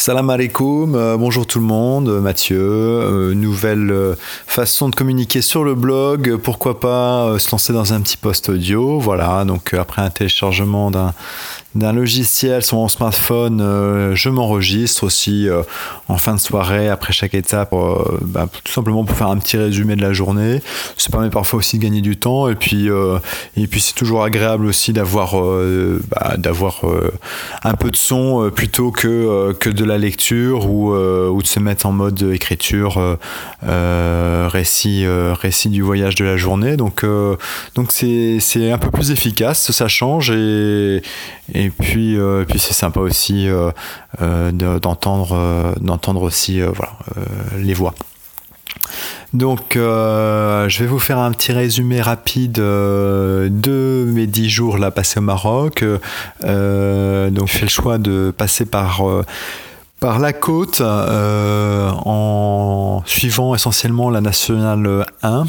Salam alaikum, euh, bonjour tout le monde, Mathieu. Euh, nouvelle euh, façon de communiquer sur le blog, pourquoi pas se lancer dans un petit post audio. Voilà, donc après un téléchargement d'un d'un logiciel sur mon smartphone, euh, je m'enregistre aussi euh, en fin de soirée après chaque étape, euh, bah, tout simplement pour faire un petit résumé de la journée. Ça permet parfois aussi de gagner du temps et puis et puis c'est toujours agréable aussi d'avoir bah, d'avoir un peu de son plutôt que que de la lecture ou ou de se mettre en mode écriture récit récit du voyage de la journée. Donc donc c'est c'est un peu plus efficace, ça change et et puis, euh, puis c'est sympa aussi euh, euh, d'entendre, d'entendre aussi voilà, les voix. Donc, je vais vous faire un petit résumé rapide de mes dix jours là passés au Maroc. donc, je fais le choix de passer par par la côte en suivant essentiellement la nationale 1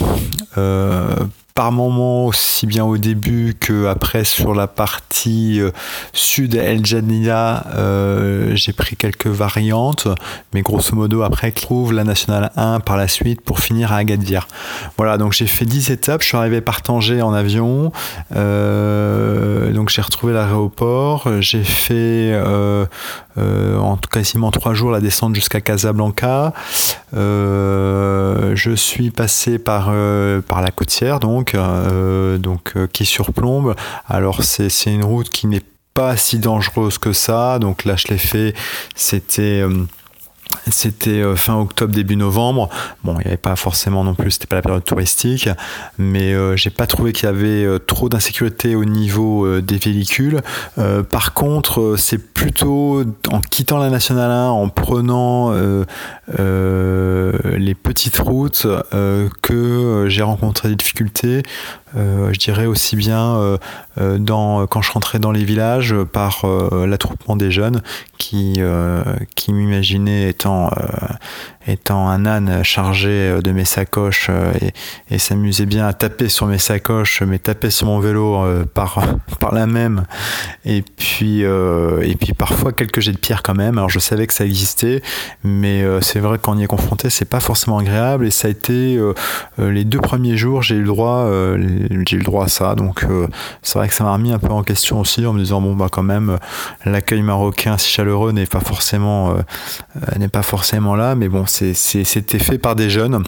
par moment, aussi bien au début que après sur la partie euh, sud El Jadida, euh, j'ai pris quelques variantes, mais grosso modo après trouve la nationale 1 par la suite pour finir à Agadir. Voilà, donc j'ai fait 10 étapes, je suis arrivé par Tanger en avion, euh, donc j'ai retrouvé l'aéroport, j'ai fait en tout quasiment 3 jours la descente jusqu'à Casablanca, je suis passé par, par la côtière donc euh, donc, euh, qui surplombe. Alors c'est une route qui n'est pas si dangereuse que ça. Donc là, je l'ai fait. C'était euh, c'était euh, fin octobre, début novembre. Bon, il n'y avait pas forcément non plus, c'était pas la période touristique, mais euh, j'ai pas trouvé qu'il y avait euh, trop d'insécurité au niveau des véhicules. par contre, c'est plutôt en quittant la nationale 1, en prenant les petites routes que j'ai rencontré des difficultés. Je dirais aussi bien dans, quand je rentrais dans les villages par l'attroupement des jeunes qui, qui m'imaginaient étant, euh, étant un âne chargé euh, de mes sacoches euh, et, et s'amusait bien à taper sur mes sacoches, mais taper sur mon vélo par, par la même. Et puis, et puis parfois quelques jets de pierre quand même. Alors je savais que ça existait, mais c'est vrai qu'on y est confronté, c'est pas forcément agréable. Et ça a été les deux premiers jours, j'ai eu le droit, j'ai eu le droit à ça. Donc c'est vrai que ça m'a remis un peu en question aussi en me disant bon bah quand même l'accueil marocain si chaleureux n'est pas forcément pas forcément là, mais bon, c'était fait par des jeunes,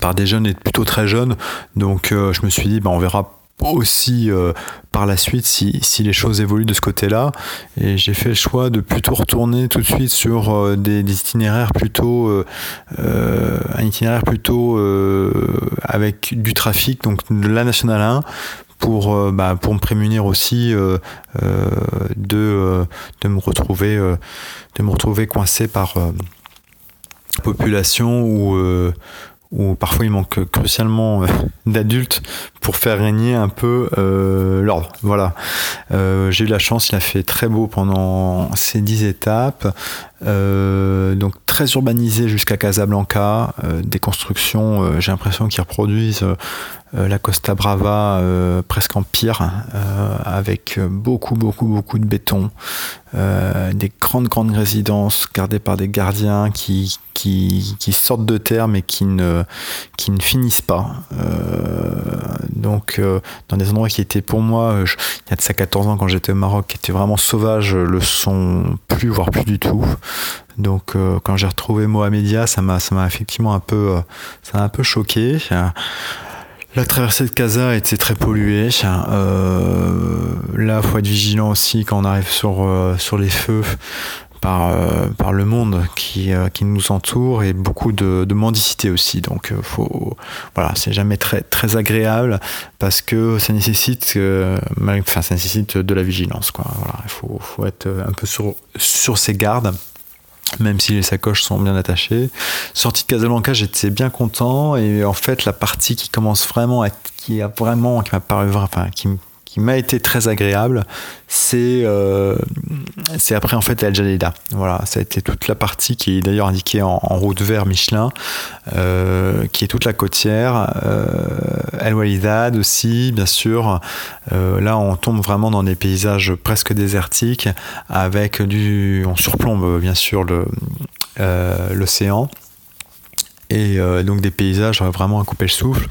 par des jeunes et plutôt très jeunes. Donc euh, je me suis dit, bah, on verra aussi euh, par la suite si, les choses évoluent de ce côté-là. Et j'ai fait le choix de plutôt retourner tout de suite sur euh, des, itinéraires plutôt un itinéraire plutôt avec du trafic, donc de la nationale 1 pour, bah, pour me prémunir aussi de, de me retrouver de me retrouver coincé par population où, euh, où parfois il manque crucialement euh, d'adultes pour faire régner un peu euh, l'ordre. Voilà. J'ai eu la chance, il a fait très beau pendant ces dix étapes. donc très urbanisé jusqu'à Casablanca, des constructions, j'ai l'impression qu'ils reproduisent la Costa Brava presque en pire, avec beaucoup beaucoup beaucoup de béton, des grandes grandes résidences gardées par des gardiens qui, qui, sortent de terre mais qui ne, qui ne finissent pas. Euh, donc euh, dans des endroits qui étaient pour moi, euh, il y a de ça 14 ans quand j'étais au Maroc, qui étaient vraiment sauvages, le sont plus, voire plus du tout. Donc quand j'ai retrouvé Mohamedia, ça m'a, effectivement un peu, ça m'a un peu choqué. La traversée de Casa était très polluée. Euh, là, faut être vigilant aussi quand on arrive sur, sur les feux par, euh, par le monde qui, euh, nous entoure et beaucoup de, mendicité aussi. Donc, euh, voilà, c'est jamais très, très agréable parce que ça nécessite, de la vigilance. Quoi. Il faut, faut être un peu sur, sur ses gardes même si les sacoches sont bien attachées. Sortie de Casablanca, j'étais bien content et en fait la partie qui commence vraiment à, qui a vraiment qui m'a paru enfin qui qui m'a été très agréable, c'est euh, après en fait El Jalida. Voilà, ça a été toute la partie qui est d'ailleurs indiquée en, route vers Michelin, euh, qui est toute la côtière. Euh, El Walidad aussi, bien sûr. là, on tombe vraiment dans des paysages presque désertiques, avec du, on surplombe bien sûr l'océan et donc des paysages vraiment à couper le souffle.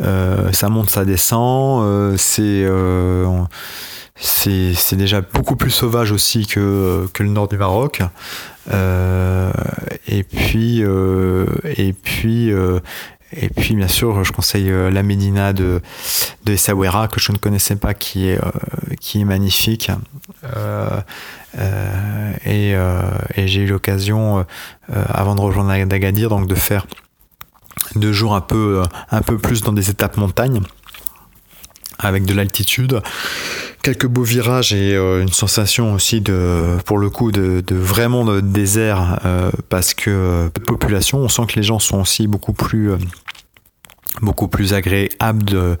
Euh, ça monte, ça descend. Euh, euh, c'est c'est déjà beaucoup plus sauvage aussi que, que le nord du Maroc. et puis et puis et puis bien sûr, je conseille la Médina de, de Essaouira que je ne connaissais pas, qui est, qui est magnifique. et, et j'ai eu l'occasion, avant de rejoindre Agadir, donc de faire deux jours un peu, euh, un peu plus dans des étapes montagnes avec de l'altitude, quelques beaux virages et euh, une sensation aussi de, pour le coup, de, vraiment de désert euh, parce que peu de population, on sent que les gens sont aussi beaucoup plus agréables de,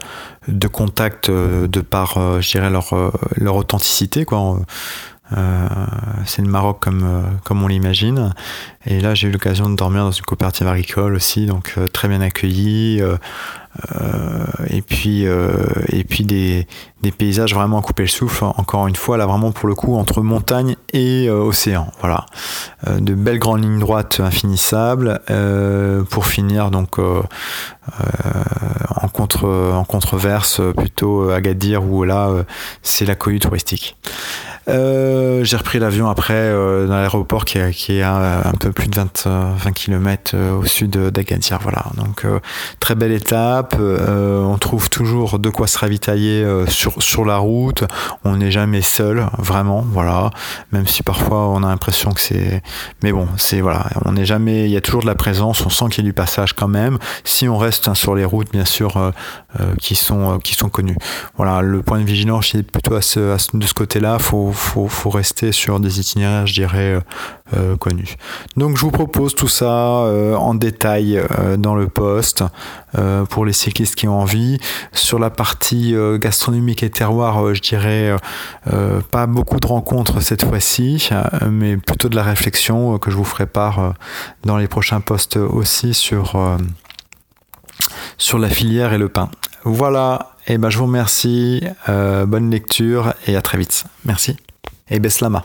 de contact de par, je dirais, leur, leur authenticité. Euh, c'est le Maroc comme, euh, comme on l'imagine. Et là, j'ai eu l'occasion de dormir dans une coopérative agricole aussi, donc euh, très bien accueilli. et puis, et puis des, des, paysages vraiment à couper le souffle. Encore une fois, là vraiment pour le coup entre montagne et océan. Voilà, de belles grandes lignes droites infinissables. pour finir donc en contre en contreverse plutôt Agadir où là c'est la cohue touristique. Euh, j'ai repris l'avion après euh, dans l'aéroport qui, est à un peu plus de 20, 20 km au sud d'Agadir. Voilà, donc euh, très belle étape. on trouve toujours de quoi se ravitailler sur, sur la route. On n'est jamais seul, vraiment. Voilà, même si parfois on a l'impression que c'est. Mais bon, c'est voilà, on n'est jamais. Il y a toujours de la présence. On sent qu'il y a du passage quand même. Si on reste hein, sur les routes, bien sûr, qui sont qui sont connues. Voilà, le point de vigilance c'est plutôt à ce, de ce côté-là. Faut faut, faut rester sur des itinéraires, je dirais, euh, euh, connus. Donc je vous propose tout ça euh, en détail dans le post pour les cyclistes qui ont envie. Sur la partie gastronomique et terroir, je dirais pas beaucoup de rencontres cette fois-ci, mais plutôt de la réflexion que je vous ferai part dans les prochains posts aussi sur sur la filière et le pain. Voilà, et ben je vous remercie, bonne lecture et à très vite. Merci et Beslama.